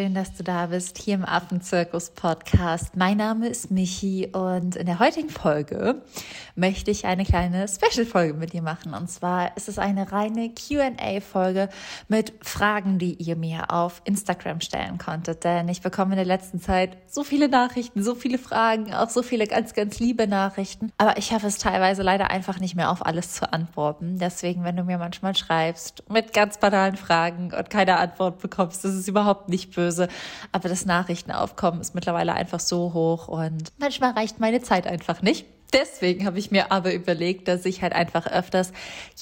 schön, dass du da bist, hier im Affenzirkus Podcast. Mein Name ist Michi und in der heutigen Folge möchte ich eine kleine Special-Folge mit dir machen. Und zwar ist es eine reine QA-Folge mit Fragen, die ihr mir auf Instagram stellen konntet. Denn ich bekomme in der letzten Zeit so viele Nachrichten, so viele Fragen, auch so viele ganz, ganz liebe Nachrichten. Aber ich habe es teilweise leider einfach nicht mehr auf alles zu antworten. Deswegen, wenn du mir manchmal schreibst mit ganz banalen Fragen und keine Antwort bekommst, das ist überhaupt nicht böse. Aber das Nachrichtenaufkommen ist mittlerweile einfach so hoch und manchmal reicht meine Zeit einfach nicht. Deswegen habe ich mir aber überlegt, dass ich halt einfach öfters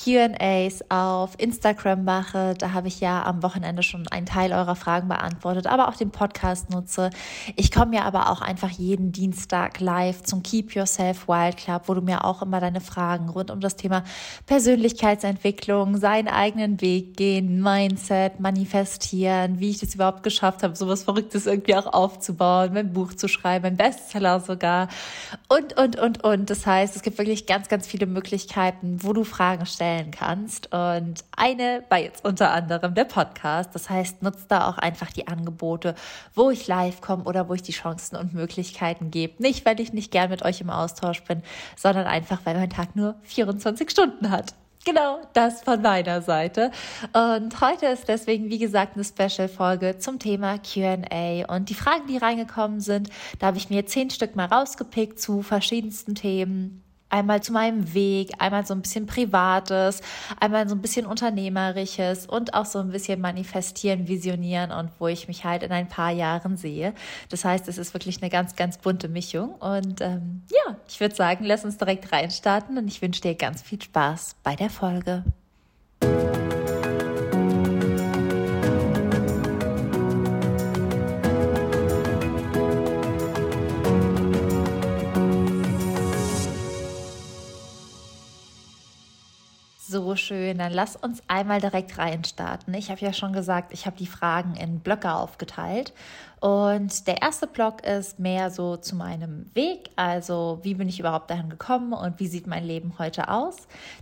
QAs auf Instagram mache. Da habe ich ja am Wochenende schon einen Teil eurer Fragen beantwortet, aber auch den Podcast nutze. Ich komme ja aber auch einfach jeden Dienstag live zum Keep Yourself Wild Club, wo du mir auch immer deine Fragen rund um das Thema Persönlichkeitsentwicklung, seinen eigenen Weg gehen, Mindset, manifestieren, wie ich das überhaupt geschafft habe, sowas Verrücktes irgendwie auch aufzubauen, mein Buch zu schreiben, ein Bestseller sogar und, und, und, und. Und das heißt, es gibt wirklich ganz, ganz viele Möglichkeiten, wo du Fragen stellen kannst. Und eine war jetzt unter anderem der Podcast. Das heißt, nutzt da auch einfach die Angebote, wo ich live komme oder wo ich die Chancen und Möglichkeiten gebe. Nicht, weil ich nicht gern mit euch im Austausch bin, sondern einfach, weil mein Tag nur 24 Stunden hat. Genau, das von meiner Seite. Und heute ist deswegen, wie gesagt, eine Special-Folge zum Thema QA. Und die Fragen, die reingekommen sind, da habe ich mir zehn Stück mal rausgepickt zu verschiedensten Themen einmal zu meinem Weg, einmal so ein bisschen Privates, einmal so ein bisschen Unternehmerisches und auch so ein bisschen manifestieren, visionieren und wo ich mich halt in ein paar Jahren sehe. Das heißt, es ist wirklich eine ganz, ganz bunte Mischung. Und ähm, ja, ich würde sagen, lass uns direkt reinstarten und ich wünsche dir ganz viel Spaß bei der Folge. So schön. Dann lass uns einmal direkt reinstarten. Ich habe ja schon gesagt, ich habe die Fragen in Blöcke aufgeteilt und der erste Block ist mehr so zu meinem Weg, also wie bin ich überhaupt dahin gekommen und wie sieht mein Leben heute aus.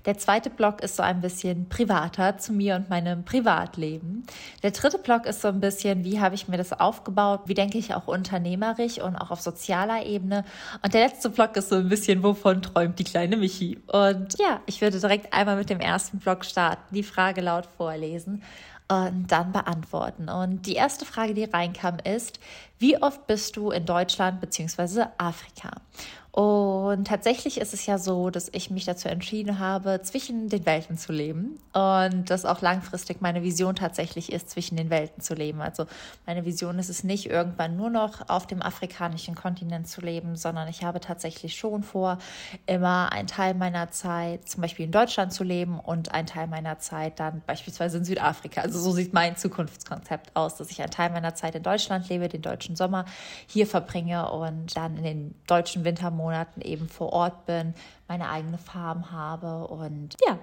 Der zweite Block ist so ein bisschen privater zu mir und meinem Privatleben. Der dritte Block ist so ein bisschen, wie habe ich mir das aufgebaut, wie denke ich auch unternehmerisch und auch auf sozialer Ebene. Und der letzte Block ist so ein bisschen, wovon träumt die kleine Michi. Und ja, ich würde direkt einmal mit dem ersten Block starten, die Frage laut vorlesen und dann beantworten. Und die erste Frage, die reinkam, ist, wie oft bist du in Deutschland bzw. Afrika? Und tatsächlich ist es ja so, dass ich mich dazu entschieden habe, zwischen den Welten zu leben. Und dass auch langfristig meine Vision tatsächlich ist, zwischen den Welten zu leben. Also meine Vision ist es nicht, irgendwann nur noch auf dem afrikanischen Kontinent zu leben, sondern ich habe tatsächlich schon vor, immer einen Teil meiner Zeit zum Beispiel in Deutschland zu leben und einen Teil meiner Zeit dann beispielsweise in Südafrika. Also so sieht mein Zukunftskonzept aus, dass ich einen Teil meiner Zeit in Deutschland lebe, den deutschen Sommer hier verbringe und dann in den deutschen Wintermonaten Monaten eben vor Ort bin, meine eigene Farm habe und ja,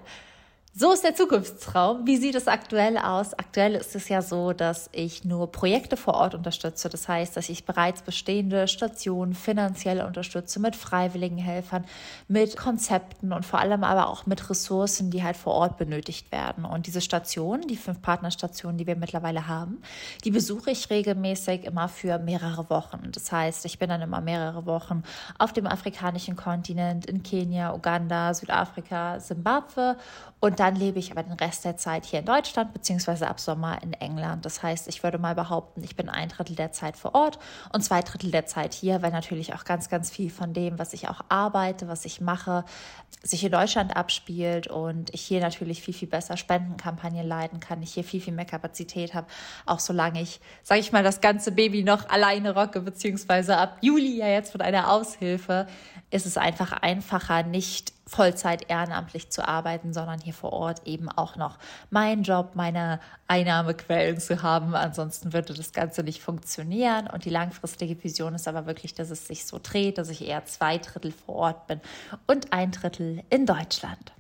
so ist der Zukunftstraum. Wie sieht es aktuell aus? Aktuell ist es ja so, dass ich nur Projekte vor Ort unterstütze. Das heißt, dass ich bereits bestehende Stationen finanziell unterstütze mit freiwilligen Helfern, mit Konzepten und vor allem aber auch mit Ressourcen, die halt vor Ort benötigt werden. Und diese Stationen, die fünf Partnerstationen, die wir mittlerweile haben, die besuche ich regelmäßig immer für mehrere Wochen. Das heißt, ich bin dann immer mehrere Wochen auf dem afrikanischen Kontinent, in Kenia, Uganda, Südafrika, Simbabwe und dann lebe ich aber den Rest der Zeit hier in Deutschland, beziehungsweise ab Sommer in England. Das heißt, ich würde mal behaupten, ich bin ein Drittel der Zeit vor Ort und zwei Drittel der Zeit hier, weil natürlich auch ganz, ganz viel von dem, was ich auch arbeite, was ich mache, sich in Deutschland abspielt und ich hier natürlich viel, viel besser Spendenkampagnen leiten kann, ich hier viel, viel mehr Kapazität habe, auch solange ich, sage ich mal, das ganze Baby noch alleine rocke, beziehungsweise ab Juli ja jetzt von einer Aushilfe, ist es einfach einfacher, nicht Vollzeit ehrenamtlich zu arbeiten, sondern hier vor Ort eben auch noch meinen Job, meine Einnahmequellen zu haben. Ansonsten würde das Ganze nicht funktionieren. Und die langfristige Vision ist aber wirklich, dass es sich so dreht, dass ich eher zwei Drittel vor Ort bin und ein Drittel in Deutschland.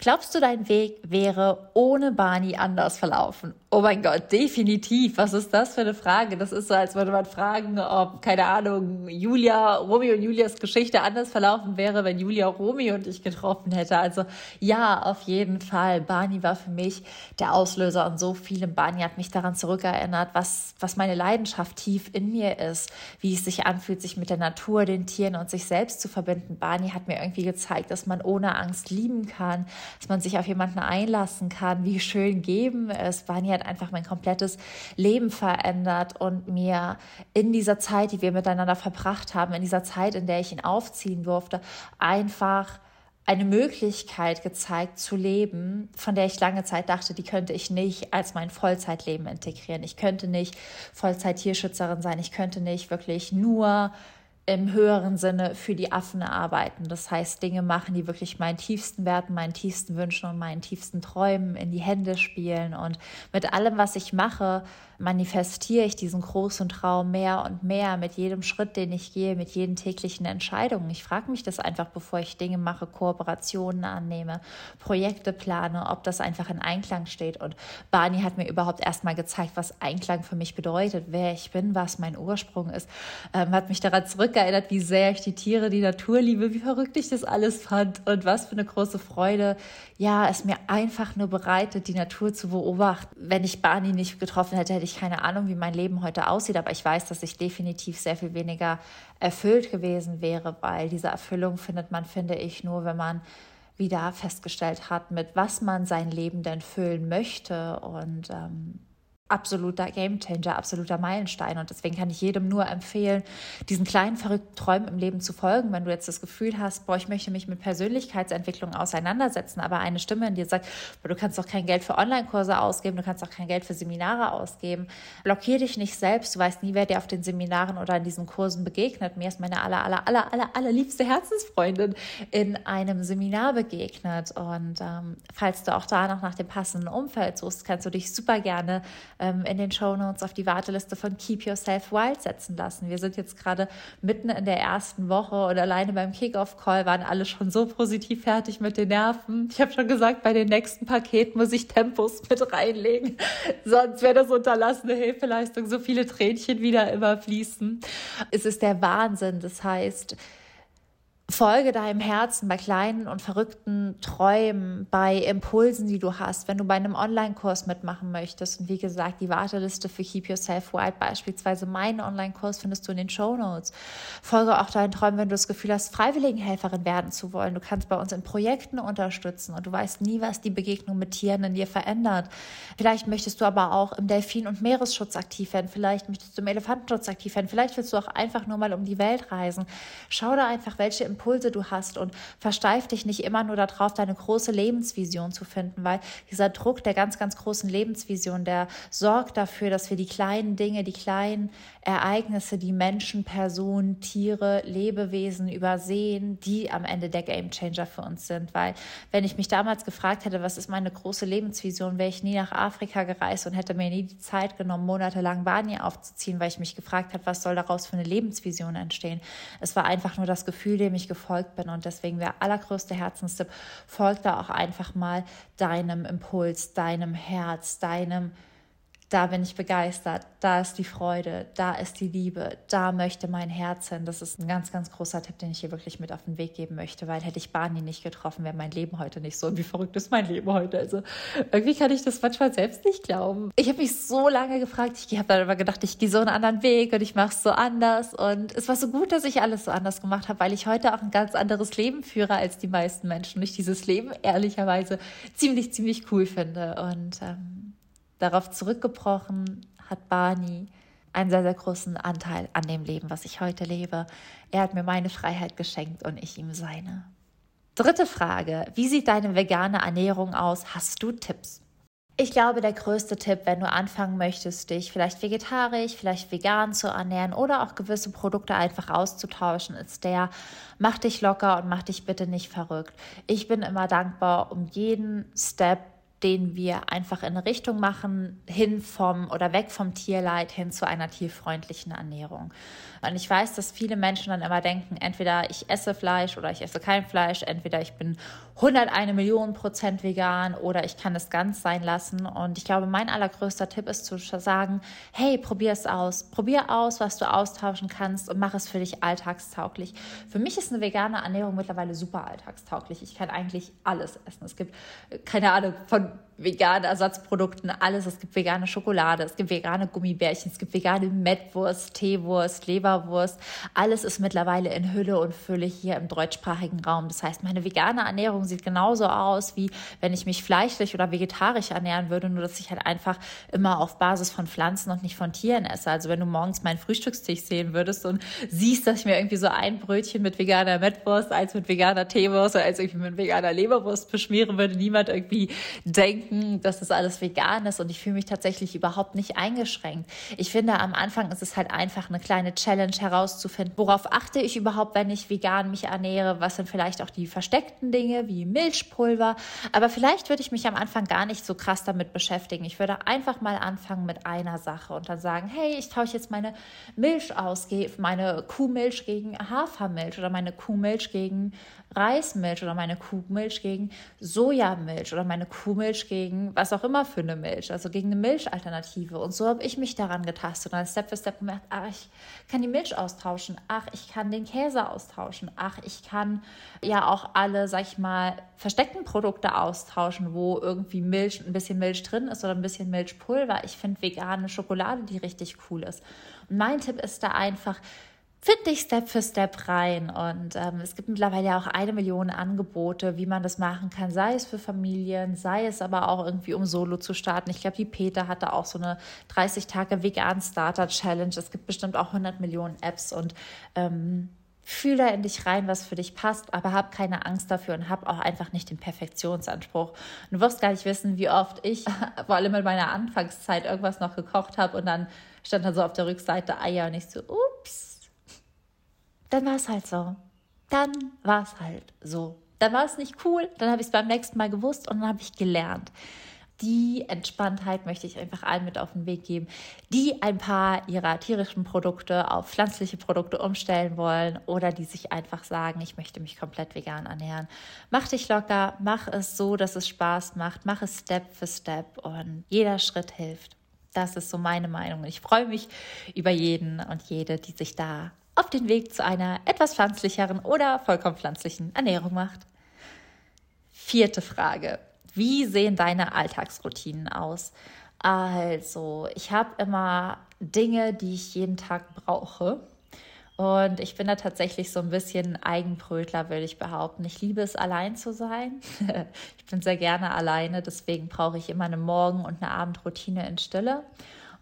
Glaubst du, dein Weg wäre ohne Barney anders verlaufen? Oh mein Gott, definitiv. Was ist das für eine Frage? Das ist so, als würde man fragen, ob, keine Ahnung, Julia, Romeo und Julias Geschichte anders verlaufen wäre, wenn Julia Romeo und ich getroffen hätte. Also ja, auf jeden Fall. Barney war für mich der Auslöser und so vielem. Barney hat mich daran zurückerinnert, was, was meine Leidenschaft tief in mir ist, wie es sich anfühlt, sich mit der Natur, den Tieren und sich selbst zu verbinden. Barney hat mir irgendwie gezeigt, dass man ohne Angst lieben kann, dass man sich auf jemanden einlassen kann, wie schön geben ist. Hat hat einfach mein komplettes Leben verändert und mir in dieser Zeit, die wir miteinander verbracht haben, in dieser Zeit, in der ich ihn aufziehen durfte, einfach eine Möglichkeit gezeigt zu leben, von der ich lange Zeit dachte, die könnte ich nicht als mein Vollzeitleben integrieren. Ich könnte nicht Vollzeit-Tierschützerin sein. Ich könnte nicht wirklich nur im höheren Sinne für die Affen arbeiten. Das heißt, Dinge machen, die wirklich meinen tiefsten Werten, meinen tiefsten Wünschen und meinen tiefsten Träumen in die Hände spielen. Und mit allem, was ich mache, manifestiere ich diesen großen Traum mehr und mehr mit jedem Schritt, den ich gehe, mit jeden täglichen Entscheidungen. Ich frage mich das einfach, bevor ich Dinge mache, Kooperationen annehme, Projekte plane, ob das einfach in Einklang steht. Und Barney hat mir überhaupt erstmal gezeigt, was Einklang für mich bedeutet, wer ich bin, was mein Ursprung ist, ähm, hat mich daran zurückgeerinnert, wie sehr ich die Tiere, die Natur liebe, wie verrückt ich das alles fand und was für eine große Freude, ja, es mir einfach nur bereitet, die Natur zu beobachten. Wenn ich Barney nicht getroffen hätte, hätte ich ich keine Ahnung, wie mein Leben heute aussieht, aber ich weiß, dass ich definitiv sehr viel weniger erfüllt gewesen wäre, weil diese Erfüllung findet man, finde ich, nur, wenn man wieder festgestellt hat, mit was man sein Leben denn füllen möchte. Und ähm, absoluter Gamechanger, absoluter Meilenstein. Und deswegen kann ich jedem nur empfehlen, diesen kleinen verrückten Träumen im Leben zu folgen. Wenn du jetzt das Gefühl hast, boah, ich möchte mich mit Persönlichkeitsentwicklung auseinandersetzen, aber eine Stimme in dir sagt, du kannst doch kein Geld für Online-Kurse ausgeben, du kannst auch kein Geld für Seminare ausgeben. Blockier dich nicht selbst. Du weißt nie, wer dir auf den Seminaren oder in diesen Kursen begegnet. Mir ist meine aller, aller, aller, aller, allerliebste Herzensfreundin in einem Seminar begegnet. Und ähm, falls du auch da noch nach dem passenden Umfeld suchst, kannst du dich super gerne ähm, in den Show Notes auf die Warteliste von Keep Yourself Wild setzen lassen. Wir sind jetzt gerade mitten in der ersten Woche und alleine beim Kickoff-Call waren alle schon so positiv fertig mit den Nerven. Ich habe schon gesagt, bei den nächsten Paketen muss ich Tempos mit reinlegen, sonst wäre das unterlassene Hilfeleistung, so viele Tränchen wieder immer fließen. Es ist der Wahnsinn. Das heißt, Folge deinem Herzen bei kleinen und verrückten Träumen, bei Impulsen, die du hast, wenn du bei einem Online-Kurs mitmachen möchtest. Und wie gesagt, die Warteliste für Keep Yourself Wild, beispielsweise meinen Online-Kurs, findest du in den Show Notes. Folge auch deinen Träumen, wenn du das Gefühl hast, Freiwilligenhelferin werden zu wollen. Du kannst bei uns in Projekten unterstützen und du weißt nie, was die Begegnung mit Tieren in dir verändert. Vielleicht möchtest du aber auch im Delfin- und Meeresschutz aktiv werden. Vielleicht möchtest du im Elefantenschutz aktiv werden. Vielleicht willst du auch einfach nur mal um die Welt reisen. Schau da einfach, welche Impulse Impulse du hast und versteif dich nicht immer nur darauf, deine große Lebensvision zu finden, weil dieser Druck der ganz, ganz großen Lebensvision, der sorgt dafür, dass wir die kleinen Dinge, die kleinen Ereignisse, die Menschen, Personen, Tiere, Lebewesen übersehen, die am Ende der Gamechanger für uns sind. Weil wenn ich mich damals gefragt hätte, was ist meine große Lebensvision, wäre ich nie nach Afrika gereist und hätte mir nie die Zeit genommen, monatelang Barney aufzuziehen, weil ich mich gefragt habe, was soll daraus für eine Lebensvision entstehen. Es war einfach nur das Gefühl, dem ich gefolgt bin. Und deswegen wäre allergrößte Herzenstipp, folg da auch einfach mal deinem Impuls, deinem Herz, deinem da bin ich begeistert, da ist die Freude, da ist die Liebe, da möchte mein Herz hin. Das ist ein ganz, ganz großer Tipp, den ich hier wirklich mit auf den Weg geben möchte, weil hätte ich Barney nicht getroffen, wäre mein Leben heute nicht so. Und wie verrückt ist mein Leben heute? Also irgendwie kann ich das manchmal selbst nicht glauben. Ich habe mich so lange gefragt, ich habe dann immer gedacht, ich gehe so einen anderen Weg und ich mache es so anders. Und es war so gut, dass ich alles so anders gemacht habe, weil ich heute auch ein ganz anderes Leben führe als die meisten Menschen und ich dieses Leben ehrlicherweise ziemlich, ziemlich cool finde. Und ähm, Darauf zurückgebrochen hat Barney einen sehr, sehr großen Anteil an dem Leben, was ich heute lebe. Er hat mir meine Freiheit geschenkt und ich ihm seine. Dritte Frage. Wie sieht deine vegane Ernährung aus? Hast du Tipps? Ich glaube, der größte Tipp, wenn du anfangen möchtest, dich vielleicht vegetarisch, vielleicht vegan zu ernähren oder auch gewisse Produkte einfach auszutauschen, ist der, mach dich locker und mach dich bitte nicht verrückt. Ich bin immer dankbar um jeden Step, den wir einfach in eine Richtung machen, hin vom oder weg vom Tierleid hin zu einer tierfreundlichen Ernährung. Und ich weiß, dass viele Menschen dann immer denken, entweder ich esse Fleisch oder ich esse kein Fleisch, entweder ich bin 101 Millionen Prozent vegan oder ich kann es ganz sein lassen. Und ich glaube, mein allergrößter Tipp ist zu sagen, hey, probier es aus. Probier aus, was du austauschen kannst und mach es für dich alltagstauglich. Für mich ist eine vegane Ernährung mittlerweile super alltagstauglich. Ich kann eigentlich alles essen. Es gibt, keine Ahnung, von vegane Ersatzprodukten, alles. Es gibt vegane Schokolade, es gibt vegane Gummibärchen, es gibt vegane Mettwurst, Teewurst, Leberwurst. Alles ist mittlerweile in Hülle und Fülle hier im deutschsprachigen Raum. Das heißt, meine vegane Ernährung sieht genauso aus, wie wenn ich mich fleischlich oder vegetarisch ernähren würde, nur dass ich halt einfach immer auf Basis von Pflanzen und nicht von Tieren esse. Also wenn du morgens meinen Frühstückstisch sehen würdest und siehst, dass ich mir irgendwie so ein Brötchen mit veganer Mettwurst, als mit veganer Teewurst oder als irgendwie mit veganer Leberwurst beschmieren, würde niemand irgendwie denken, dass das alles vegan ist und ich fühle mich tatsächlich überhaupt nicht eingeschränkt. Ich finde, am Anfang ist es halt einfach eine kleine Challenge herauszufinden, worauf achte ich überhaupt, wenn ich vegan mich ernähre, was sind vielleicht auch die versteckten Dinge wie Milchpulver, aber vielleicht würde ich mich am Anfang gar nicht so krass damit beschäftigen. Ich würde einfach mal anfangen mit einer Sache und dann sagen, hey, ich tausche jetzt meine Milch aus, meine Kuhmilch gegen Hafermilch oder meine Kuhmilch gegen Reismilch oder meine Kuhmilch gegen Sojamilch oder meine Kuhmilch gegen was auch immer für eine Milch, also gegen eine Milchalternative. Und so habe ich mich daran getastet und dann Step für Step gemerkt, ach, ich kann die Milch austauschen, ach, ich kann den Käse austauschen, ach, ich kann ja auch alle, sag ich mal, versteckten Produkte austauschen, wo irgendwie Milch, ein bisschen Milch drin ist oder ein bisschen Milchpulver. Ich finde vegane Schokolade, die richtig cool ist. Und mein Tipp ist da einfach, finde dich Step für Step rein. Und ähm, es gibt mittlerweile ja auch eine Million Angebote, wie man das machen kann, sei es für Familien, sei es aber auch irgendwie um Solo zu starten. Ich glaube, die Peter hatte auch so eine 30 Tage Vegan Starter Challenge. Es gibt bestimmt auch 100 Millionen Apps und ähm, Fühl da in dich rein, was für dich passt, aber hab keine Angst dafür und hab auch einfach nicht den Perfektionsanspruch. Du wirst gar nicht wissen, wie oft ich, vor allem in meiner Anfangszeit, irgendwas noch gekocht habe und dann stand dann so auf der Rückseite Eier und ich so, ups, dann war es halt so. Dann war es halt so. Dann war es nicht cool, dann habe ich es beim nächsten Mal gewusst und dann habe ich gelernt. Die Entspanntheit möchte ich einfach allen mit auf den Weg geben, die ein paar ihrer tierischen Produkte auf pflanzliche Produkte umstellen wollen oder die sich einfach sagen, ich möchte mich komplett vegan ernähren. Mach dich locker, mach es so, dass es Spaß macht, mach es Step für Step und jeder Schritt hilft. Das ist so meine Meinung. Ich freue mich über jeden und jede, die sich da auf den Weg zu einer etwas pflanzlicheren oder vollkommen pflanzlichen Ernährung macht. Vierte Frage. Wie sehen deine Alltagsroutinen aus? Also, ich habe immer Dinge, die ich jeden Tag brauche. Und ich bin da tatsächlich so ein bisschen Eigenbrötler, würde ich behaupten. Ich liebe es, allein zu sein. ich bin sehr gerne alleine, deswegen brauche ich immer eine Morgen- und eine Abendroutine in Stille.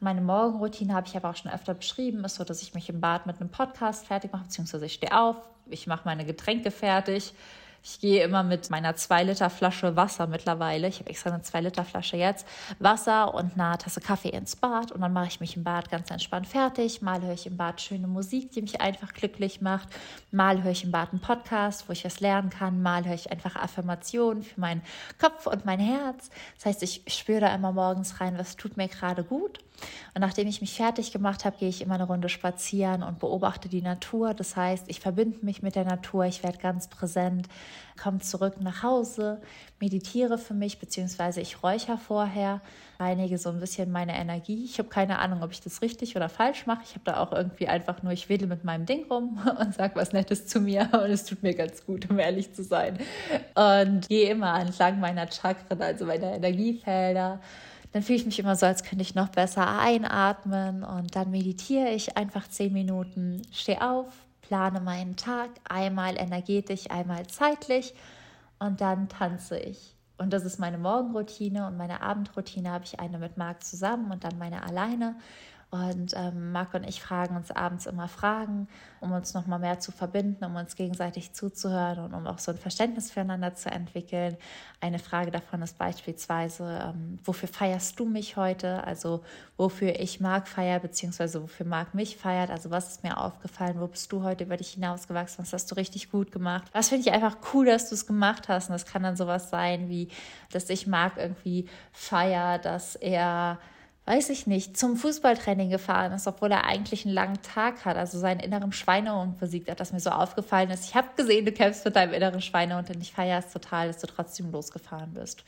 Meine Morgenroutine habe ich aber auch schon öfter beschrieben, ist so, dass ich mich im Bad mit einem Podcast fertig mache, beziehungsweise ich stehe auf, ich mache meine Getränke fertig, ich gehe immer mit meiner 2 Liter Flasche Wasser mittlerweile. Ich habe extra eine 2 Liter Flasche jetzt. Wasser und eine Tasse Kaffee ins Bad. Und dann mache ich mich im Bad ganz entspannt fertig. Mal höre ich im Bad schöne Musik, die mich einfach glücklich macht. Mal höre ich im Bad einen Podcast, wo ich was lernen kann. Mal höre ich einfach Affirmationen für meinen Kopf und mein Herz. Das heißt, ich spüre da immer morgens rein, was tut mir gerade gut. Und nachdem ich mich fertig gemacht habe, gehe ich immer eine Runde spazieren und beobachte die Natur. Das heißt, ich verbinde mich mit der Natur, ich werde ganz präsent, komme zurück nach Hause, meditiere für mich, beziehungsweise ich räuchere vorher, reinige so ein bisschen meine Energie. Ich habe keine Ahnung, ob ich das richtig oder falsch mache. Ich habe da auch irgendwie einfach nur, ich wedel mit meinem Ding rum und sage was Nettes zu mir und es tut mir ganz gut, um ehrlich zu sein. Und gehe immer entlang meiner Chakren, also meiner Energiefelder dann fühle ich mich immer so, als könnte ich noch besser einatmen und dann meditiere ich einfach zehn Minuten, stehe auf, plane meinen Tag, einmal energetisch, einmal zeitlich und dann tanze ich. Und das ist meine Morgenroutine und meine Abendroutine habe ich eine mit Marc zusammen und dann meine alleine. Und ähm, Marc und ich fragen uns abends immer Fragen, um uns noch mal mehr zu verbinden, um uns gegenseitig zuzuhören und um auch so ein Verständnis füreinander zu entwickeln. Eine Frage davon ist beispielsweise, ähm, wofür feierst du mich heute? Also wofür ich Marc feiere, beziehungsweise wofür Marc mich feiert. Also was ist mir aufgefallen? Wo bist du heute über dich hinausgewachsen? Was hast du richtig gut gemacht? Was finde ich einfach cool, dass du es gemacht hast? Und das kann dann sowas sein wie, dass ich Marc irgendwie feier, dass er weiß ich nicht, zum Fußballtraining gefahren ist, obwohl er eigentlich einen langen Tag hat, also seinen inneren Schweinehund besiegt hat, dass mir so aufgefallen ist. Ich habe gesehen, du kämpfst mit deinem inneren Schweinehund und ich feiere es total, dass du trotzdem losgefahren bist.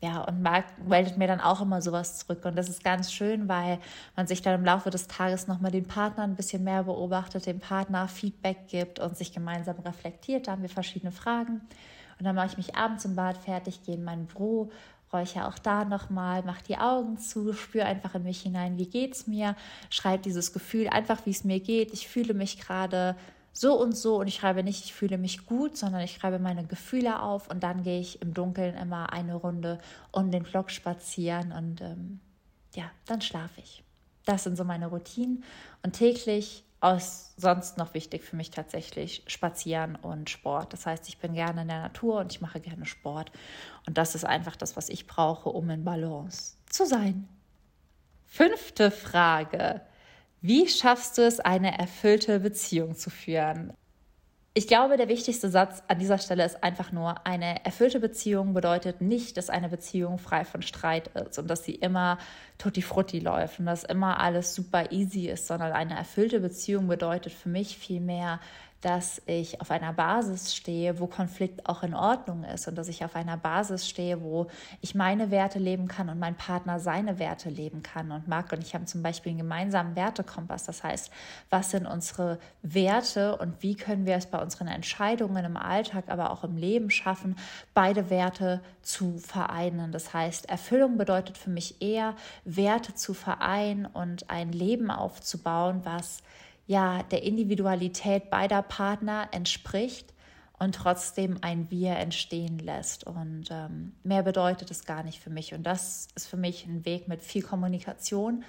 Ja, und Marc meldet mir dann auch immer sowas zurück. Und das ist ganz schön, weil man sich dann im Laufe des Tages nochmal den Partner ein bisschen mehr beobachtet, dem Partner Feedback gibt und sich gemeinsam reflektiert. Da haben wir verschiedene Fragen. Und dann mache ich mich abends im Bad fertig, gehe in mein Büro räuche auch da nochmal, mach die Augen zu, spüre einfach in mich hinein, wie geht's mir, schreibe dieses Gefühl einfach, wie es mir geht. Ich fühle mich gerade so und so und ich schreibe nicht, ich fühle mich gut, sondern ich schreibe meine Gefühle auf und dann gehe ich im Dunkeln immer eine Runde um den Block spazieren und ähm, ja, dann schlafe ich. Das sind so meine Routinen und täglich aus sonst noch wichtig für mich tatsächlich Spazieren und Sport. Das heißt, ich bin gerne in der Natur und ich mache gerne Sport. Und das ist einfach das, was ich brauche, um in Balance zu sein. Fünfte Frage. Wie schaffst du es, eine erfüllte Beziehung zu führen? Ich glaube, der wichtigste Satz an dieser Stelle ist einfach nur, eine erfüllte Beziehung bedeutet nicht, dass eine Beziehung frei von Streit ist und dass sie immer tutti frutti läuft und dass immer alles super easy ist, sondern eine erfüllte Beziehung bedeutet für mich vielmehr, dass ich auf einer Basis stehe, wo Konflikt auch in Ordnung ist und dass ich auf einer Basis stehe, wo ich meine Werte leben kann und mein Partner seine Werte leben kann. Und Marc und ich haben zum Beispiel einen gemeinsamen Wertekompass. Das heißt, was sind unsere Werte und wie können wir es bei unseren Entscheidungen im Alltag, aber auch im Leben schaffen, beide Werte zu vereinen. Das heißt, Erfüllung bedeutet für mich eher, Werte zu vereinen und ein Leben aufzubauen, was ja der Individualität beider Partner entspricht und trotzdem ein Wir entstehen lässt. Und ähm, mehr bedeutet es gar nicht für mich. Und das ist für mich ein Weg mit viel Kommunikation,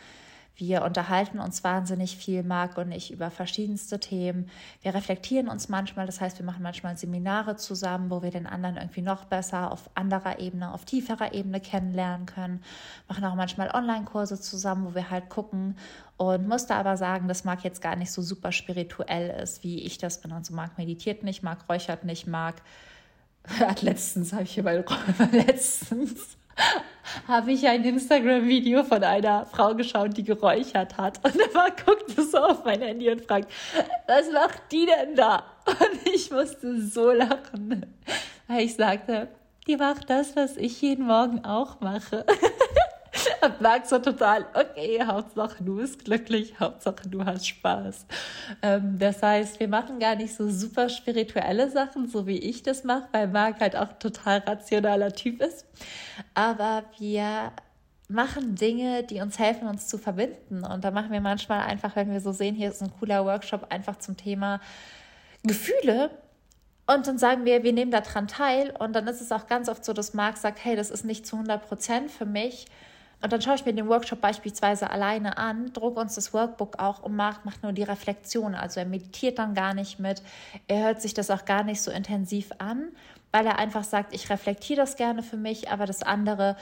wir unterhalten uns wahnsinnig viel, Marc und ich, über verschiedenste Themen. Wir reflektieren uns manchmal, das heißt, wir machen manchmal Seminare zusammen, wo wir den anderen irgendwie noch besser auf anderer Ebene, auf tieferer Ebene kennenlernen können. Machen auch manchmal Online-Kurse zusammen, wo wir halt gucken und musste aber sagen, dass Marc jetzt gar nicht so super spirituell ist, wie ich das bin. Also Marc meditiert nicht, Marc räuchert nicht, Marc hat letztens, habe ich hier mal letztens habe ich ein Instagram-Video von einer Frau geschaut, die geräuchert hat. Und er war, guckte so auf mein Handy und fragt, was macht die denn da? Und ich musste so lachen, weil ich sagte, die macht das, was ich jeden Morgen auch mache. Und Marc so total, okay, Hauptsache du bist glücklich, Hauptsache du hast Spaß. Ähm, das heißt, wir machen gar nicht so super spirituelle Sachen, so wie ich das mache, weil Marc halt auch total rationaler Typ ist. Aber wir machen Dinge, die uns helfen, uns zu verbinden. Und da machen wir manchmal einfach, wenn wir so sehen, hier ist ein cooler Workshop einfach zum Thema Gefühle. Und dann sagen wir, wir nehmen daran teil. Und dann ist es auch ganz oft so, dass Marc sagt, hey, das ist nicht zu 100 Prozent für mich. Und dann schaue ich mir den Workshop beispielsweise alleine an, drucke uns das Workbook auch und macht, macht nur die Reflexion. Also er meditiert dann gar nicht mit, er hört sich das auch gar nicht so intensiv an, weil er einfach sagt, ich reflektiere das gerne für mich, aber das andere,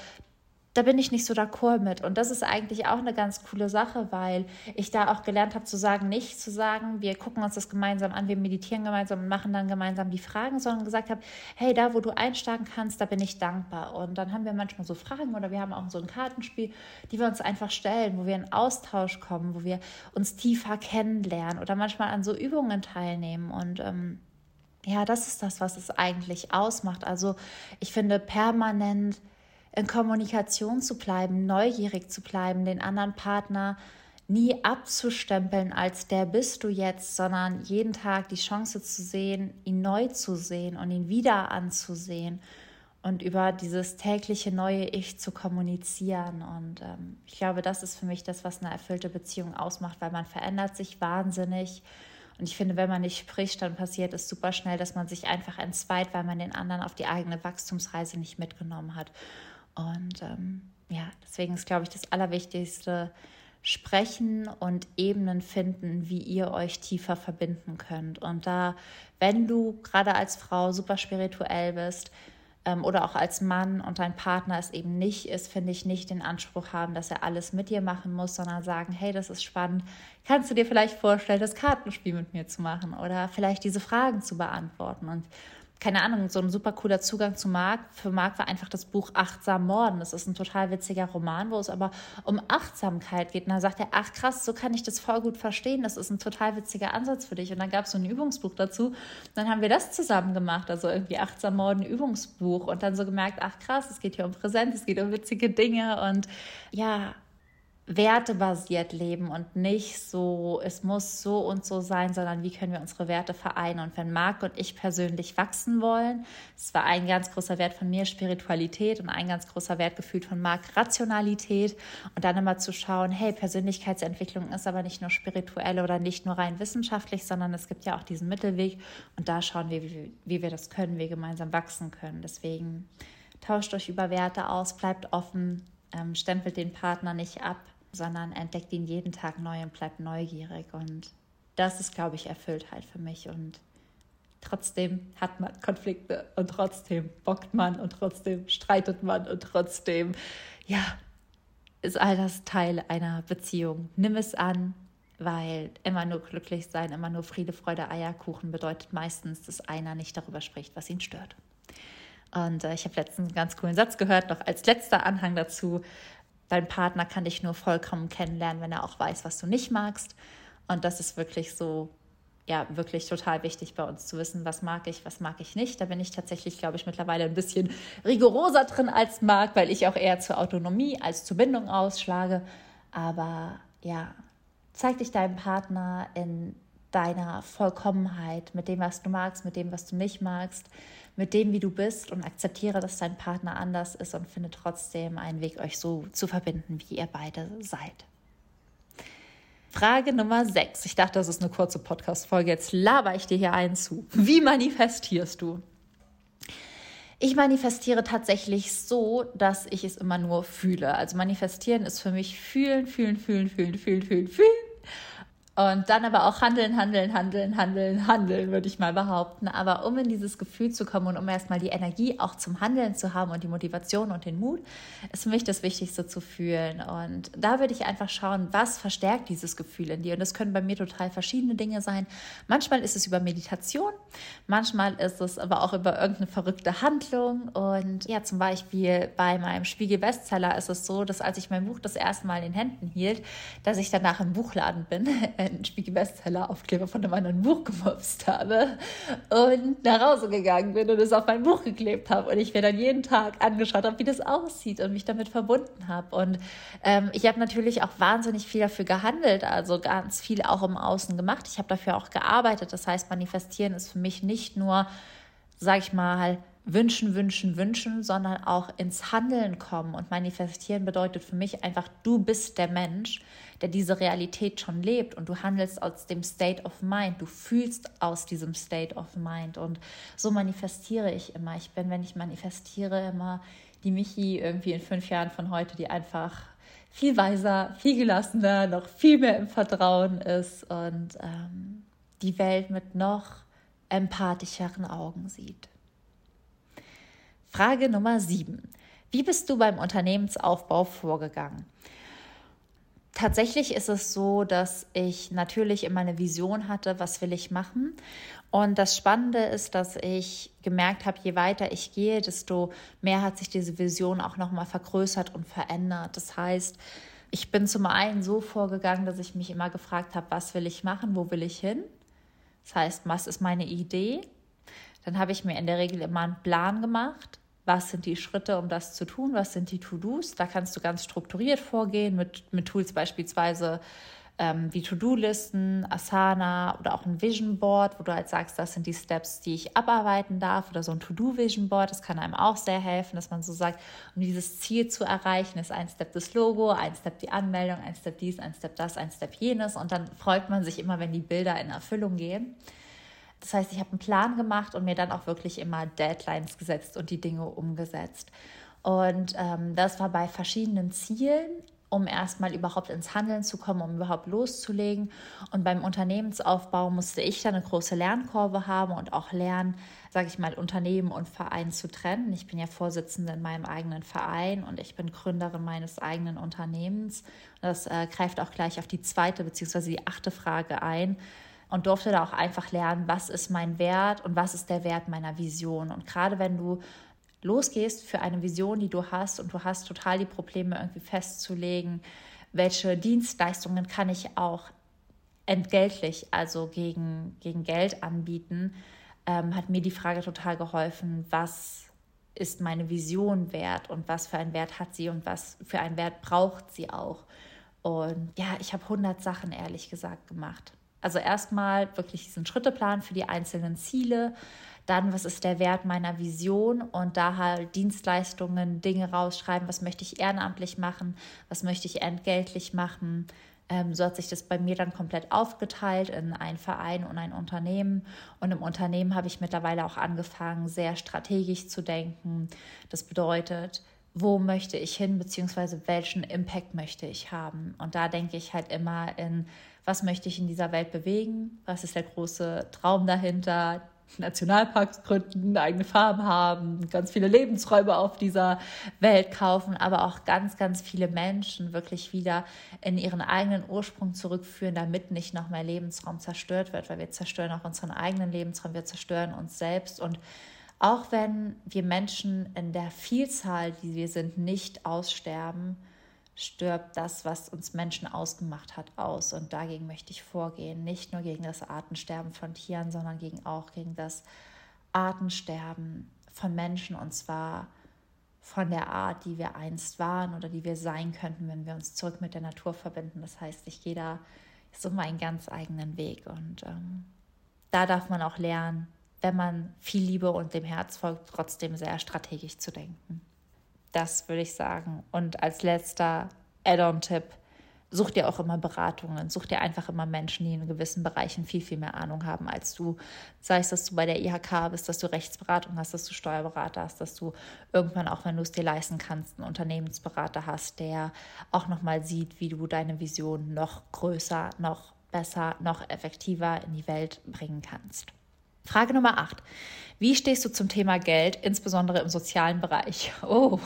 da bin ich nicht so d'accord mit. Und das ist eigentlich auch eine ganz coole Sache, weil ich da auch gelernt habe zu sagen, nicht zu sagen, wir gucken uns das gemeinsam an, wir meditieren gemeinsam und machen dann gemeinsam die Fragen, sondern gesagt habe, hey, da wo du einsteigen kannst, da bin ich dankbar. Und dann haben wir manchmal so Fragen oder wir haben auch so ein Kartenspiel, die wir uns einfach stellen, wo wir in Austausch kommen, wo wir uns tiefer kennenlernen oder manchmal an so Übungen teilnehmen. Und ähm, ja, das ist das, was es eigentlich ausmacht. Also ich finde permanent in Kommunikation zu bleiben, neugierig zu bleiben, den anderen Partner nie abzustempeln als der bist du jetzt, sondern jeden Tag die Chance zu sehen, ihn neu zu sehen und ihn wieder anzusehen und über dieses tägliche neue Ich zu kommunizieren. Und ähm, ich glaube, das ist für mich das, was eine erfüllte Beziehung ausmacht, weil man verändert sich wahnsinnig. Und ich finde, wenn man nicht spricht, dann passiert es super schnell, dass man sich einfach entzweit, weil man den anderen auf die eigene Wachstumsreise nicht mitgenommen hat. Und ähm, ja, deswegen ist, glaube ich, das Allerwichtigste, sprechen und Ebenen finden, wie ihr euch tiefer verbinden könnt. Und da, wenn du gerade als Frau super spirituell bist, ähm, oder auch als Mann und dein Partner es eben nicht ist, finde ich nicht den Anspruch haben, dass er alles mit dir machen muss, sondern sagen, hey, das ist spannend. Kannst du dir vielleicht vorstellen, das Kartenspiel mit mir zu machen oder vielleicht diese Fragen zu beantworten? Und keine Ahnung, so ein super cooler Zugang zu Marc. Für Marc war einfach das Buch Achtsam Morden. Das ist ein total witziger Roman, wo es aber um Achtsamkeit geht. Und dann sagt er, ach krass, so kann ich das voll gut verstehen. Das ist ein total witziger Ansatz für dich. Und dann gab es so ein Übungsbuch dazu. Und dann haben wir das zusammen gemacht, also irgendwie Achtsam Morden Übungsbuch. Und dann so gemerkt, ach krass, es geht hier um Präsenz, es geht um witzige Dinge. Und ja, wertebasiert leben und nicht so, es muss so und so sein, sondern wie können wir unsere Werte vereinen. Und wenn Marc und ich persönlich wachsen wollen, es war ein ganz großer Wert von mir Spiritualität und ein ganz großer Wert gefühlt von Marc Rationalität und dann immer zu schauen, hey, Persönlichkeitsentwicklung ist aber nicht nur spirituell oder nicht nur rein wissenschaftlich, sondern es gibt ja auch diesen Mittelweg und da schauen wir, wie, wie wir das können, wie wir gemeinsam wachsen können. Deswegen tauscht euch über Werte aus, bleibt offen, ähm, stempelt den Partner nicht ab sondern entdeckt ihn jeden Tag neu und bleibt neugierig. Und das ist, glaube ich, Erfülltheit für mich. Und trotzdem hat man Konflikte und trotzdem bockt man und trotzdem streitet man und trotzdem, ja, ist all das Teil einer Beziehung. Nimm es an, weil immer nur glücklich sein, immer nur Friede, Freude, Eierkuchen bedeutet meistens, dass einer nicht darüber spricht, was ihn stört. Und äh, ich habe letztens einen ganz coolen Satz gehört, noch als letzter Anhang dazu dein Partner kann dich nur vollkommen kennenlernen, wenn er auch weiß, was du nicht magst. Und das ist wirklich so, ja, wirklich total wichtig bei uns zu wissen, was mag ich, was mag ich nicht. Da bin ich tatsächlich, glaube ich, mittlerweile ein bisschen rigoroser drin als mag, weil ich auch eher zur Autonomie als zur Bindung ausschlage. Aber ja, zeig dich deinem Partner in deiner Vollkommenheit, mit dem, was du magst, mit dem, was du nicht magst, mit dem, wie du bist und akzeptiere, dass dein Partner anders ist und finde trotzdem einen Weg, euch so zu verbinden, wie ihr beide seid. Frage Nummer 6. Ich dachte, das ist eine kurze Podcast-Folge. Jetzt laber ich dir hier einen zu. Wie manifestierst du? Ich manifestiere tatsächlich so, dass ich es immer nur fühle. Also manifestieren ist für mich fühlen, fühlen, fühlen, fühlen, fühlen, fühlen, fühlen. Und dann aber auch handeln, handeln, handeln, handeln, handeln, würde ich mal behaupten. Aber um in dieses Gefühl zu kommen und um erstmal die Energie auch zum Handeln zu haben und die Motivation und den Mut, ist für mich das Wichtigste zu fühlen. Und da würde ich einfach schauen, was verstärkt dieses Gefühl in dir. Und das können bei mir total verschiedene Dinge sein. Manchmal ist es über Meditation, manchmal ist es aber auch über irgendeine verrückte Handlung. Und ja, zum Beispiel bei meinem Spiegel-Bestseller ist es so, dass als ich mein Buch das erste Mal in den Händen hielt, dass ich danach im Buchladen bin einen Spiegel-Bestseller-Aufkleber von einem anderen Buch gemobst habe und nach Hause gegangen bin und es auf mein Buch geklebt habe und ich mir dann jeden Tag angeschaut habe, wie das aussieht und mich damit verbunden habe. Und ähm, ich habe natürlich auch wahnsinnig viel dafür gehandelt, also ganz viel auch im Außen gemacht. Ich habe dafür auch gearbeitet. Das heißt, manifestieren ist für mich nicht nur, sag ich mal, wünschen, wünschen, wünschen, sondern auch ins Handeln kommen. Und manifestieren bedeutet für mich einfach, du bist der Mensch, der diese Realität schon lebt und du handelst aus dem State of Mind, du fühlst aus diesem State of Mind und so manifestiere ich immer. Ich bin, wenn ich manifestiere, immer die Michi irgendwie in fünf Jahren von heute, die einfach viel weiser, viel gelassener, noch viel mehr im Vertrauen ist und ähm, die Welt mit noch empathischeren Augen sieht. Frage Nummer sieben. Wie bist du beim Unternehmensaufbau vorgegangen? Tatsächlich ist es so, dass ich natürlich immer eine Vision hatte, was will ich machen. Und das Spannende ist, dass ich gemerkt habe, je weiter ich gehe, desto mehr hat sich diese Vision auch nochmal vergrößert und verändert. Das heißt, ich bin zum einen so vorgegangen, dass ich mich immer gefragt habe, was will ich machen, wo will ich hin? Das heißt, was ist meine Idee? Dann habe ich mir in der Regel immer einen Plan gemacht was sind die Schritte, um das zu tun, was sind die To-Dos. Da kannst du ganz strukturiert vorgehen mit, mit Tools beispielsweise ähm, wie To-Do-Listen, Asana oder auch ein Vision Board, wo du halt sagst, das sind die Steps, die ich abarbeiten darf oder so ein To-Do-Vision Board. Das kann einem auch sehr helfen, dass man so sagt, um dieses Ziel zu erreichen, ist ein Step das Logo, ein Step die Anmeldung, ein Step dies, ein Step das, ein Step jenes und dann freut man sich immer, wenn die Bilder in Erfüllung gehen. Das heißt, ich habe einen Plan gemacht und mir dann auch wirklich immer Deadlines gesetzt und die Dinge umgesetzt. Und ähm, das war bei verschiedenen Zielen um erstmal überhaupt ins Handeln zu kommen, um überhaupt loszulegen. Und beim Unternehmensaufbau musste ich dann eine große Lernkurve haben und auch lernen, sage ich mal, Unternehmen und Verein zu trennen. Ich bin ja Vorsitzende in meinem eigenen Verein und ich bin Gründerin meines eigenen Unternehmens. Das äh, greift auch gleich auf die zweite bzw. die achte Frage ein und durfte da auch einfach lernen, was ist mein Wert und was ist der Wert meiner Vision. Und gerade wenn du losgehst für eine Vision, die du hast und du hast total die Probleme irgendwie festzulegen, welche Dienstleistungen kann ich auch entgeltlich, also gegen, gegen Geld anbieten, ähm, hat mir die Frage total geholfen, was ist meine Vision wert und was für einen Wert hat sie und was für einen Wert braucht sie auch. Und ja, ich habe 100 Sachen ehrlich gesagt gemacht. Also erstmal wirklich diesen Schritteplan für die einzelnen Ziele, dann, was ist der Wert meiner Vision und da halt Dienstleistungen, Dinge rausschreiben, was möchte ich ehrenamtlich machen, was möchte ich entgeltlich machen. Ähm, so hat sich das bei mir dann komplett aufgeteilt in einen Verein und ein Unternehmen. Und im Unternehmen habe ich mittlerweile auch angefangen, sehr strategisch zu denken. Das bedeutet, wo möchte ich hin, beziehungsweise welchen Impact möchte ich haben. Und da denke ich halt immer in, was möchte ich in dieser Welt bewegen, was ist der große Traum dahinter, Nationalparks gründen, eigene Farben haben, ganz viele Lebensräume auf dieser Welt kaufen, aber auch ganz, ganz viele Menschen wirklich wieder in ihren eigenen Ursprung zurückführen, damit nicht noch mehr Lebensraum zerstört wird, weil wir zerstören auch unseren eigenen Lebensraum, wir zerstören uns selbst. Und auch wenn wir Menschen in der Vielzahl, die wir sind, nicht aussterben, stirbt das, was uns Menschen ausgemacht hat, aus. Und dagegen möchte ich vorgehen. Nicht nur gegen das Artensterben von Tieren, sondern gegen, auch gegen das Artensterben von Menschen. Und zwar von der Art, die wir einst waren oder die wir sein könnten, wenn wir uns zurück mit der Natur verbinden. Das heißt, ich gehe da so meinen ganz eigenen Weg. Und ähm, da darf man auch lernen, wenn man viel Liebe und dem Herz folgt, trotzdem sehr strategisch zu denken. Das würde ich sagen. Und als letzter Add-on-Tipp, such dir auch immer Beratungen, such dir einfach immer Menschen, die in gewissen Bereichen viel, viel mehr Ahnung haben als du. Sei es, dass du bei der IHK bist, dass du Rechtsberatung hast, dass du Steuerberater hast, dass du irgendwann auch, wenn du es dir leisten kannst, einen Unternehmensberater hast, der auch nochmal sieht, wie du deine Vision noch größer, noch besser, noch effektiver in die Welt bringen kannst. Frage Nummer 8. Wie stehst du zum Thema Geld, insbesondere im sozialen Bereich? Oh,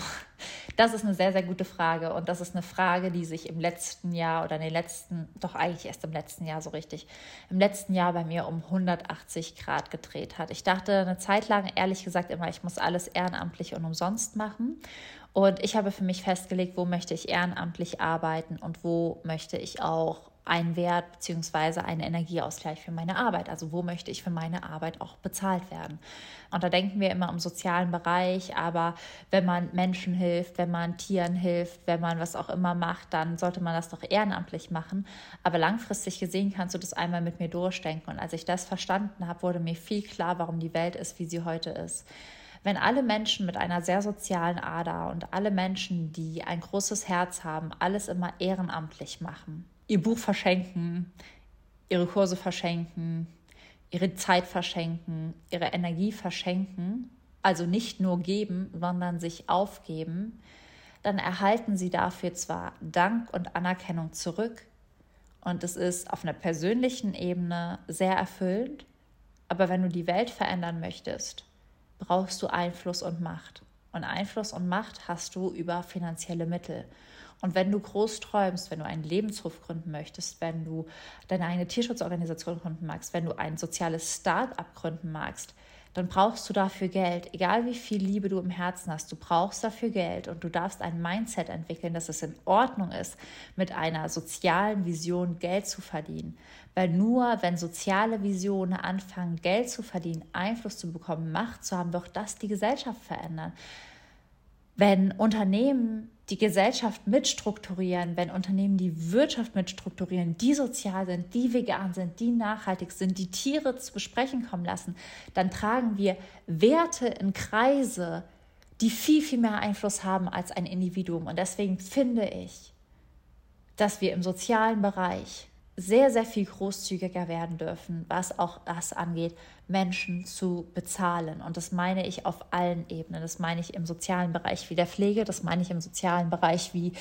das ist eine sehr, sehr gute Frage. Und das ist eine Frage, die sich im letzten Jahr oder in den letzten, doch eigentlich erst im letzten Jahr so richtig, im letzten Jahr bei mir um 180 Grad gedreht hat. Ich dachte eine Zeit lang, ehrlich gesagt, immer, ich muss alles ehrenamtlich und umsonst machen. Und ich habe für mich festgelegt, wo möchte ich ehrenamtlich arbeiten und wo möchte ich auch einen Wert bzw. einen Energieausgleich für meine Arbeit. Also wo möchte ich für meine Arbeit auch bezahlt werden? Und da denken wir immer im sozialen Bereich, aber wenn man Menschen hilft, wenn man Tieren hilft, wenn man was auch immer macht, dann sollte man das doch ehrenamtlich machen. Aber langfristig gesehen kannst du das einmal mit mir durchdenken. Und als ich das verstanden habe, wurde mir viel klar, warum die Welt ist, wie sie heute ist wenn alle Menschen mit einer sehr sozialen Ader und alle Menschen, die ein großes Herz haben, alles immer ehrenamtlich machen, ihr Buch verschenken, ihre Kurse verschenken, ihre Zeit verschenken, ihre Energie verschenken, also nicht nur geben, sondern sich aufgeben, dann erhalten sie dafür zwar Dank und Anerkennung zurück und es ist auf einer persönlichen Ebene sehr erfüllend, aber wenn du die Welt verändern möchtest, brauchst du Einfluss und Macht. Und Einfluss und Macht hast du über finanzielle Mittel. Und wenn du groß träumst, wenn du einen Lebenshof gründen möchtest, wenn du deine eigene Tierschutzorganisation gründen magst, wenn du ein soziales Start-up gründen magst, dann brauchst du dafür Geld. Egal wie viel Liebe du im Herzen hast, du brauchst dafür Geld und du darfst ein Mindset entwickeln, dass es in Ordnung ist, mit einer sozialen Vision Geld zu verdienen. Weil nur wenn soziale Visionen anfangen, Geld zu verdienen, Einfluss zu bekommen, Macht zu haben, wird das die Gesellschaft verändern. Wenn Unternehmen die Gesellschaft mitstrukturieren, wenn Unternehmen die Wirtschaft mitstrukturieren, die sozial sind, die vegan sind, die nachhaltig sind, die Tiere zu besprechen kommen lassen, dann tragen wir Werte in Kreise, die viel, viel mehr Einfluss haben als ein Individuum. Und deswegen finde ich, dass wir im sozialen Bereich sehr, sehr viel großzügiger werden dürfen, was auch das angeht, Menschen zu bezahlen. Und das meine ich auf allen Ebenen. Das meine ich im sozialen Bereich wie der Pflege, das meine ich im sozialen Bereich wie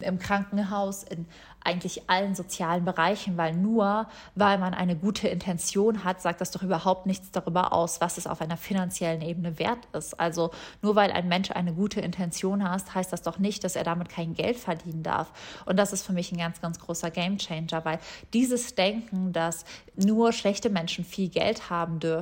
im Krankenhaus, in eigentlich allen sozialen Bereichen, weil nur weil man eine gute Intention hat, sagt das doch überhaupt nichts darüber aus, was es auf einer finanziellen Ebene wert ist. Also nur weil ein Mensch eine gute Intention hat, heißt das doch nicht, dass er damit kein Geld verdienen darf. Und das ist für mich ein ganz, ganz großer Gamechanger, weil dieses Denken, dass nur schlechte Menschen viel Geld haben dürfen,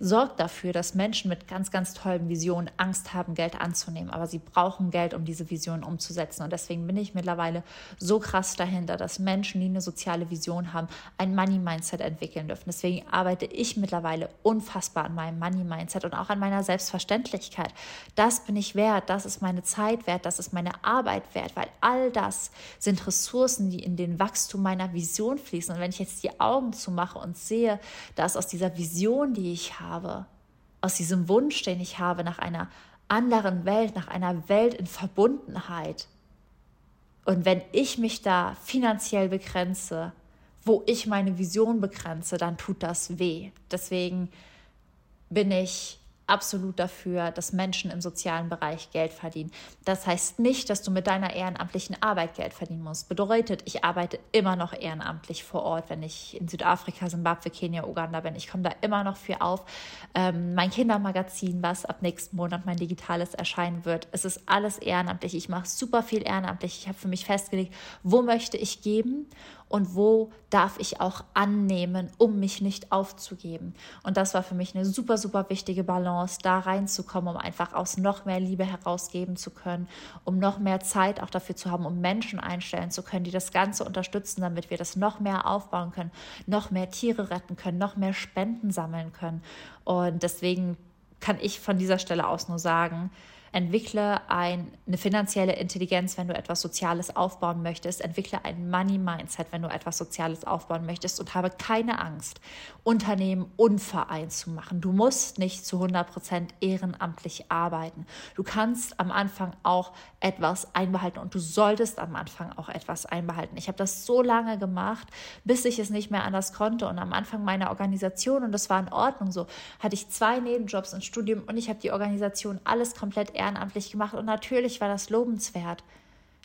sorgt dafür, dass Menschen mit ganz, ganz tollen Visionen Angst haben, Geld anzunehmen. Aber sie brauchen Geld, um diese Visionen umzusetzen. Und deswegen bin ich mittlerweile so krass dahinter, dass Menschen, die eine soziale Vision haben, ein Money-Mindset entwickeln dürfen. Deswegen arbeite ich mittlerweile unfassbar an meinem Money-Mindset und auch an meiner Selbstverständlichkeit. Das bin ich wert, das ist meine Zeit wert, das ist meine Arbeit wert, weil all das sind Ressourcen, die in den Wachstum meiner Vision fließen. Und wenn ich jetzt die Augen zumache und sehe, dass aus dieser Vision, die ich habe, aus diesem Wunsch, den ich habe nach einer anderen Welt, nach einer Welt in Verbundenheit, und wenn ich mich da finanziell begrenze, wo ich meine Vision begrenze, dann tut das weh. Deswegen bin ich absolut dafür, dass Menschen im sozialen Bereich Geld verdienen. Das heißt nicht, dass du mit deiner ehrenamtlichen Arbeit Geld verdienen musst. Bedeutet, ich arbeite immer noch ehrenamtlich vor Ort, wenn ich in Südafrika, Simbabwe, Kenia, Uganda bin. Ich komme da immer noch für auf. Ähm, mein Kindermagazin, was ab nächsten Monat mein digitales erscheinen wird, es ist alles ehrenamtlich. Ich mache super viel ehrenamtlich. Ich habe für mich festgelegt, wo möchte ich geben und wo darf ich auch annehmen, um mich nicht aufzugeben. Und das war für mich eine super, super wichtige Balance, da reinzukommen, um einfach aus noch mehr Liebe herausgeben zu können, um noch mehr Zeit auch dafür zu haben, um Menschen einstellen zu können, die das Ganze unterstützen, damit wir das noch mehr aufbauen können, noch mehr Tiere retten können, noch mehr Spenden sammeln können. Und deswegen kann ich von dieser Stelle aus nur sagen, Entwickle ein, eine finanzielle Intelligenz, wenn du etwas Soziales aufbauen möchtest. Entwickle ein Money-Mindset, wenn du etwas Soziales aufbauen möchtest und habe keine Angst, Unternehmen unvereint zu machen. Du musst nicht zu 100 Prozent ehrenamtlich arbeiten. Du kannst am Anfang auch etwas einbehalten und du solltest am Anfang auch etwas einbehalten. Ich habe das so lange gemacht, bis ich es nicht mehr anders konnte und am Anfang meiner Organisation, und das war in Ordnung so, hatte ich zwei Nebenjobs im Studium und ich habe die Organisation alles komplett ehrenamtlich gemacht und natürlich war das lobenswert.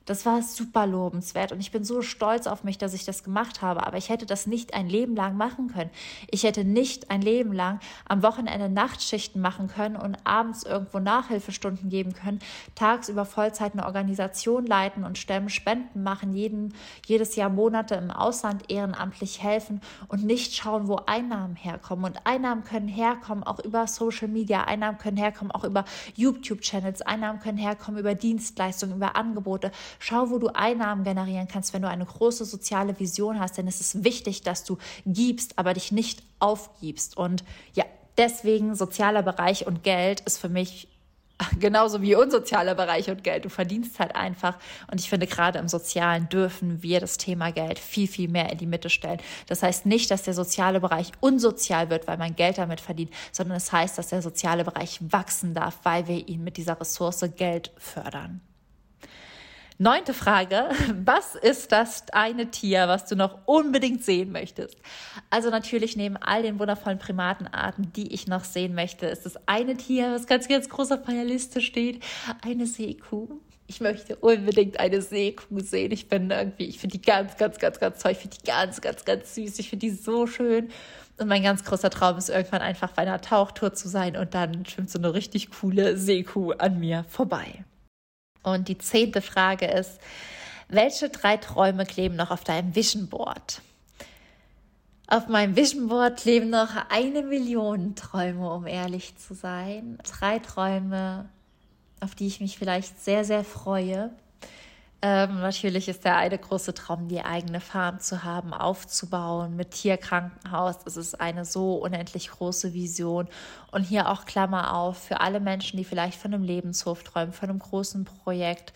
Das war super lobenswert und ich bin so stolz auf mich, dass ich das gemacht habe. Aber ich hätte das nicht ein Leben lang machen können. Ich hätte nicht ein Leben lang am Wochenende Nachtschichten machen können und abends irgendwo Nachhilfestunden geben können, tagsüber Vollzeit eine Organisation leiten und stemmen, Spenden machen, jeden, jedes Jahr Monate im Ausland ehrenamtlich helfen und nicht schauen, wo Einnahmen herkommen. Und Einnahmen können herkommen auch über Social Media, Einnahmen können herkommen auch über YouTube-Channels, Einnahmen können herkommen über Dienstleistungen, über Angebote. Schau, wo du Einnahmen generieren kannst, wenn du eine große soziale Vision hast, denn es ist wichtig, dass du gibst, aber dich nicht aufgibst. Und ja, deswegen sozialer Bereich und Geld ist für mich genauso wie unsozialer Bereich und Geld. Du verdienst halt einfach. Und ich finde, gerade im Sozialen dürfen wir das Thema Geld viel, viel mehr in die Mitte stellen. Das heißt nicht, dass der soziale Bereich unsozial wird, weil man Geld damit verdient, sondern es das heißt, dass der soziale Bereich wachsen darf, weil wir ihn mit dieser Ressource Geld fördern. Neunte Frage. Was ist das eine Tier, was du noch unbedingt sehen möchtest? Also natürlich neben all den wundervollen Primatenarten, die ich noch sehen möchte, ist das eine Tier, was ganz, ganz groß auf meiner Liste steht, eine Seekuh. Ich möchte unbedingt eine Seekuh sehen. Ich bin irgendwie, ich finde die ganz, ganz, ganz, ganz toll. Ich finde die ganz, ganz, ganz süß. Ich finde die so schön. Und mein ganz großer Traum ist irgendwann einfach bei einer Tauchtour zu sein und dann schwimmt so eine richtig coole Seekuh an mir vorbei. Und die zehnte Frage ist, welche drei Träume kleben noch auf deinem Vision Board? Auf meinem Vision Board kleben noch eine Million Träume, um ehrlich zu sein. Drei Träume, auf die ich mich vielleicht sehr, sehr freue. Ähm, natürlich ist der eine große Traum, die eigene Farm zu haben, aufzubauen mit Tierkrankenhaus. Das ist eine so unendlich große Vision. Und hier auch Klammer auf für alle Menschen, die vielleicht von einem Lebenshof träumen, von einem großen Projekt.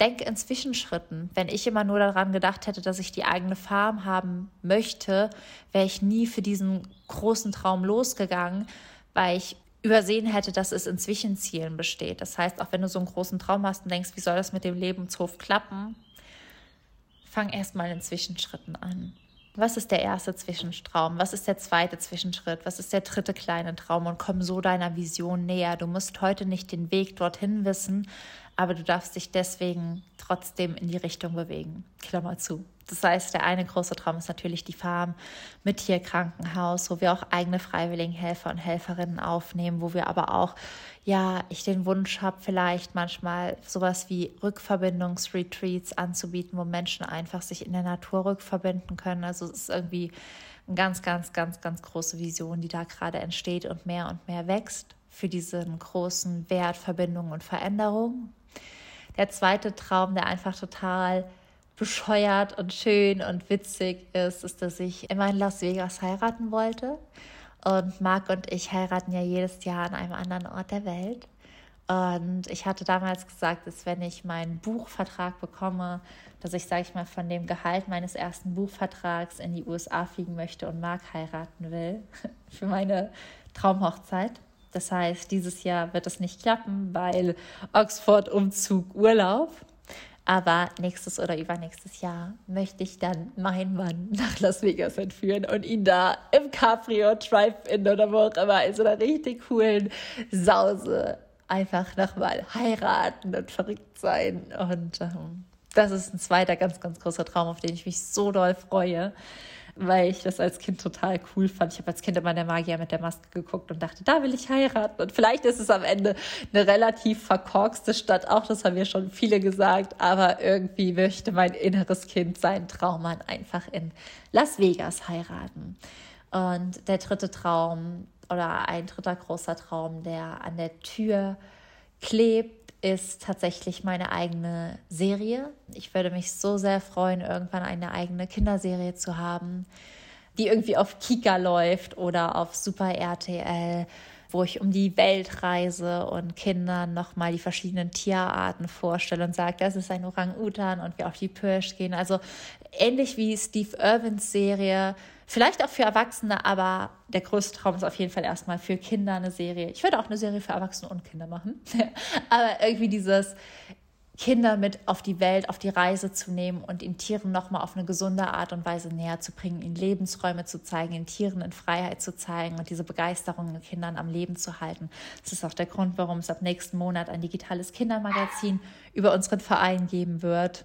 Denk in Zwischenschritten. Wenn ich immer nur daran gedacht hätte, dass ich die eigene Farm haben möchte, wäre ich nie für diesen großen Traum losgegangen, weil ich übersehen hätte, dass es in Zwischenzielen besteht. Das heißt, auch wenn du so einen großen Traum hast und denkst, wie soll das mit dem Lebenshof klappen, fang erstmal in Zwischenschritten an. was ist der erste Zwischentraum, was ist der zweite Zwischenschritt, was ist der dritte kleine Traum und komm so deiner Vision näher. Du musst heute nicht den Weg dorthin wissen, aber du darfst dich deswegen trotzdem in die Richtung bewegen. Klammer zu. Das heißt, der eine große Traum ist natürlich die Farm mit Tierkrankenhaus, wo wir auch eigene Freiwilligenhelfer und Helferinnen aufnehmen, wo wir aber auch, ja, ich den Wunsch habe, vielleicht manchmal sowas wie Rückverbindungsretreats anzubieten, wo Menschen einfach sich in der Natur rückverbinden können. Also es ist irgendwie eine ganz, ganz, ganz, ganz große Vision, die da gerade entsteht und mehr und mehr wächst für diesen großen Wert Verbindung und Veränderung. Der zweite Traum, der einfach total bescheuert und schön und witzig ist, ist, dass ich immer in Las Vegas heiraten wollte. Und Marc und ich heiraten ja jedes Jahr an einem anderen Ort der Welt. Und ich hatte damals gesagt, dass wenn ich meinen Buchvertrag bekomme, dass ich, sage ich mal, von dem Gehalt meines ersten Buchvertrags in die USA fliegen möchte und Marc heiraten will für meine Traumhochzeit. Das heißt, dieses Jahr wird es nicht klappen, weil Oxford Umzug Urlaub. Aber nächstes oder übernächstes Jahr möchte ich dann meinen Mann nach Las Vegas entführen und ihn da im Caprio Drive-In oder wo auch immer in so einer richtig coolen Sause einfach nochmal heiraten und verrückt sein. Und ähm, das ist ein zweiter ganz, ganz großer Traum, auf den ich mich so doll freue weil ich das als Kind total cool fand. Ich habe als Kind immer der Magier mit der Maske geguckt und dachte, da will ich heiraten. Und vielleicht ist es am Ende eine relativ verkorkste Stadt, auch das haben mir schon viele gesagt, aber irgendwie möchte mein inneres Kind seinen Traummann einfach in Las Vegas heiraten. Und der dritte Traum oder ein dritter großer Traum, der an der Tür klebt, ist tatsächlich meine eigene Serie. Ich würde mich so sehr freuen, irgendwann eine eigene Kinderserie zu haben, die irgendwie auf Kika läuft oder auf Super RTL, wo ich um die Welt reise und Kindern nochmal die verschiedenen Tierarten vorstelle und sage, das ist ein Orang-Utan und wir auf die Pirsch gehen. Also ähnlich wie Steve Irwins Serie Vielleicht auch für Erwachsene, aber der größte Traum ist auf jeden Fall erstmal für Kinder eine Serie. Ich würde auch eine Serie für Erwachsene und Kinder machen. aber irgendwie dieses Kinder mit auf die Welt, auf die Reise zu nehmen und ihnen Tieren nochmal auf eine gesunde Art und Weise näher zu bringen, ihnen Lebensräume zu zeigen, ihnen Tieren in Freiheit zu zeigen und diese Begeisterung in Kindern am Leben zu halten. Das ist auch der Grund, warum es ab nächsten Monat ein digitales Kindermagazin über unseren Verein geben wird.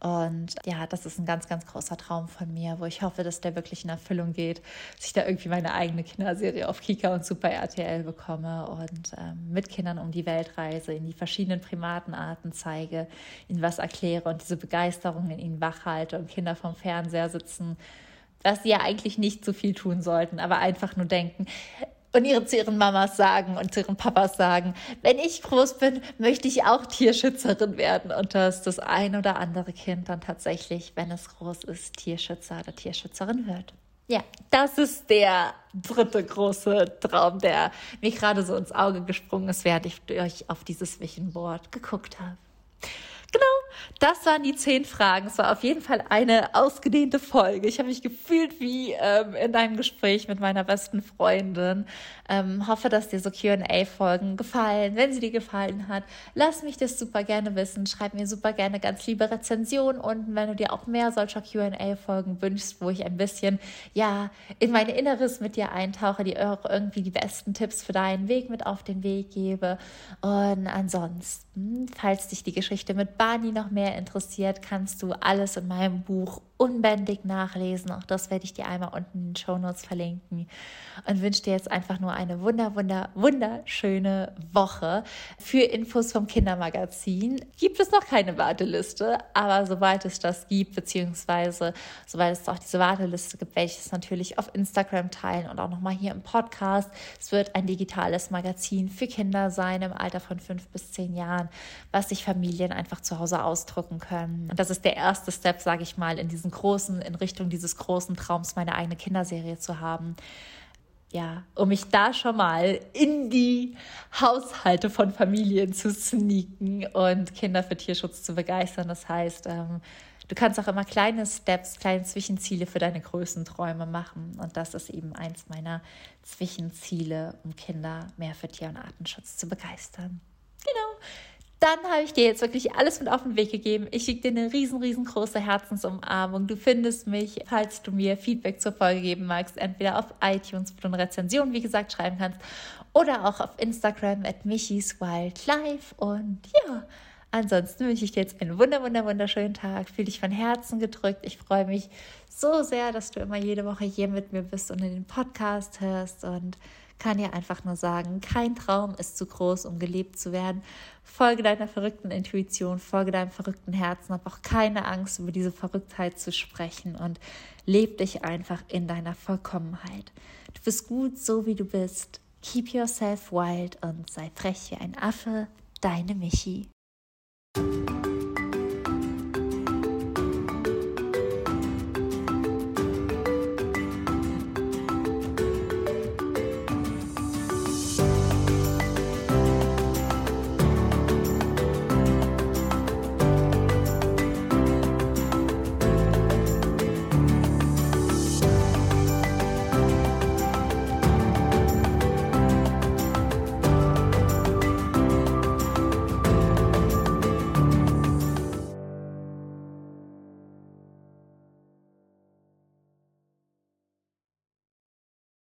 Und ja, das ist ein ganz, ganz großer Traum von mir, wo ich hoffe, dass der wirklich in Erfüllung geht, dass ich da irgendwie meine eigene Kinderserie auf Kika und Super RTL bekomme und ähm, mit Kindern um die Welt reise, in die verschiedenen Primatenarten zeige, ihnen was erkläre und diese Begeisterung in ihnen wachhalte und Kinder vom Fernseher sitzen, was sie ja eigentlich nicht so viel tun sollten, aber einfach nur denken, und ihre, zu ihren Mamas sagen und zu ihren Papas sagen, wenn ich groß bin, möchte ich auch Tierschützerin werden. Und dass das ein oder andere Kind dann tatsächlich, wenn es groß ist, Tierschützer oder Tierschützerin wird. Ja, das ist der dritte große Traum, der mir gerade so ins Auge gesprungen ist, während ich durch auf dieses Vision geguckt habe. Genau, das waren die zehn Fragen. Es war auf jeden Fall eine ausgedehnte Folge. Ich habe mich gefühlt wie ähm, in einem Gespräch mit meiner besten Freundin. Ähm, hoffe, dass dir so QA-Folgen gefallen. Wenn sie dir gefallen hat, lass mich das super gerne wissen. Schreib mir super gerne ganz liebe Rezensionen unten, wenn du dir auch mehr solcher QA-Folgen wünschst, wo ich ein bisschen ja in mein Inneres mit dir eintauche, die auch irgendwie die besten Tipps für deinen Weg mit auf den Weg gebe. Und ansonsten, falls dich die Geschichte mit Barney noch mehr interessiert, kannst du alles in meinem Buch unbändig nachlesen. Auch das werde ich dir einmal unten in den Show Notes verlinken. Und wünsche dir jetzt einfach nur eine wunder, wunder, wunderschöne Woche. Für Infos vom Kindermagazin gibt es noch keine Warteliste, aber sobald es das gibt, beziehungsweise sobald es auch diese Warteliste gibt, werde ich es natürlich auf Instagram teilen und auch nochmal hier im Podcast. Es wird ein digitales Magazin für Kinder sein im Alter von fünf bis zehn Jahren, was sich Familien einfach zu Hause ausdrucken können. Und das ist der erste Step, sage ich mal, in diesem diesen großen, in Richtung dieses großen Traums, meine eigene Kinderserie zu haben. Ja, um mich da schon mal in die Haushalte von Familien zu sneaken und Kinder für Tierschutz zu begeistern. Das heißt, ähm, du kannst auch immer kleine Steps, kleine Zwischenziele für deine größten Träume machen. Und das ist eben eins meiner Zwischenziele, um Kinder mehr für Tier- und Artenschutz zu begeistern. Genau. Dann habe ich dir jetzt wirklich alles mit auf den Weg gegeben. Ich schicke dir eine riesen, riesengroße Herzensumarmung. Du findest mich, falls du mir Feedback zur Folge geben magst, entweder auf iTunes, wo du eine Rezension, wie gesagt, schreiben kannst, oder auch auf Instagram at Michis Wildlife. Und ja, ansonsten wünsche ich dir jetzt einen wunder, wunder, wunderschönen Tag. Fühl dich von Herzen gedrückt. Ich freue mich so sehr, dass du immer jede Woche hier mit mir bist und in den Podcast hörst und kann dir einfach nur sagen, kein Traum ist zu groß, um gelebt zu werden. Folge deiner verrückten Intuition, folge deinem verrückten Herzen, hab auch keine Angst, über diese Verrücktheit zu sprechen und leb dich einfach in deiner Vollkommenheit. Du bist gut, so wie du bist. Keep yourself wild und sei frech wie ein Affe. Deine Michi.